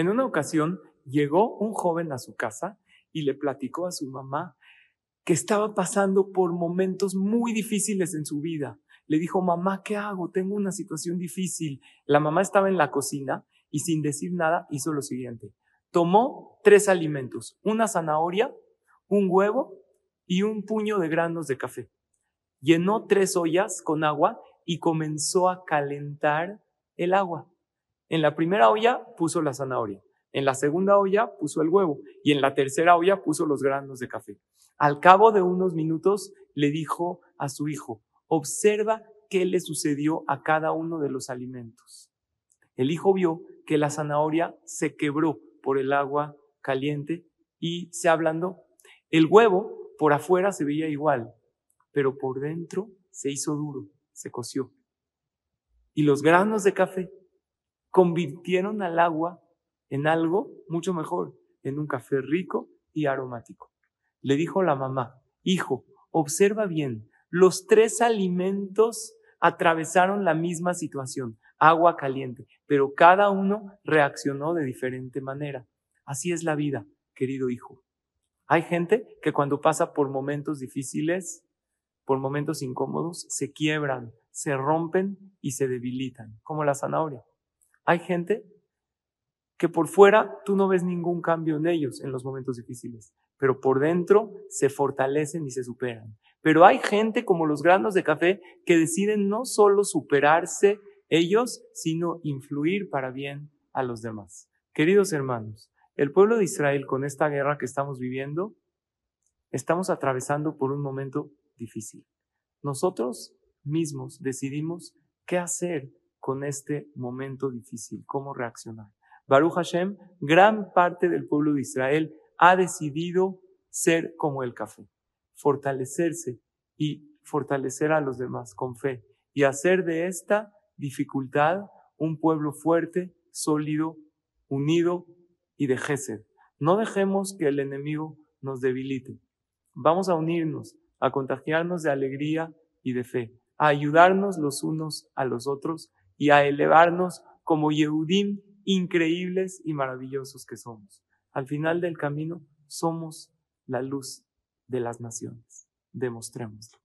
En una ocasión llegó un joven a su casa y le platicó a su mamá que estaba pasando por momentos muy difíciles en su vida. Le dijo, mamá, ¿qué hago? Tengo una situación difícil. La mamá estaba en la cocina y sin decir nada hizo lo siguiente. Tomó tres alimentos, una zanahoria, un huevo y un puño de granos de café. Llenó tres ollas con agua y comenzó a calentar el agua. En la primera olla puso la zanahoria, en la segunda olla puso el huevo y en la tercera olla puso los granos de café. Al cabo de unos minutos le dijo a su hijo, observa qué le sucedió a cada uno de los alimentos. El hijo vio que la zanahoria se quebró por el agua caliente y se ablandó. El huevo por afuera se veía igual, pero por dentro se hizo duro, se coció. Y los granos de café convirtieron al agua en algo mucho mejor, en un café rico y aromático. Le dijo la mamá, hijo, observa bien, los tres alimentos atravesaron la misma situación, agua caliente, pero cada uno reaccionó de diferente manera. Así es la vida, querido hijo. Hay gente que cuando pasa por momentos difíciles, por momentos incómodos, se quiebran, se rompen y se debilitan, como la zanahoria. Hay gente que por fuera tú no ves ningún cambio en ellos en los momentos difíciles, pero por dentro se fortalecen y se superan. Pero hay gente como los granos de café que deciden no solo superarse ellos, sino influir para bien a los demás. Queridos hermanos, el pueblo de Israel con esta guerra que estamos viviendo, estamos atravesando por un momento difícil. Nosotros mismos decidimos qué hacer con este momento difícil, cómo reaccionar. Baruch Hashem, gran parte del pueblo de Israel ha decidido ser como el café fortalecerse y fortalecer a los demás con fe y hacer de esta dificultad un pueblo fuerte, sólido, unido y de Gesed. No dejemos que el enemigo nos debilite. Vamos a unirnos, a contagiarnos de alegría y de fe, a ayudarnos los unos a los otros y a elevarnos como Yehudim increíbles y maravillosos que somos. Al final del camino somos la luz de las naciones. Demostrémoslo.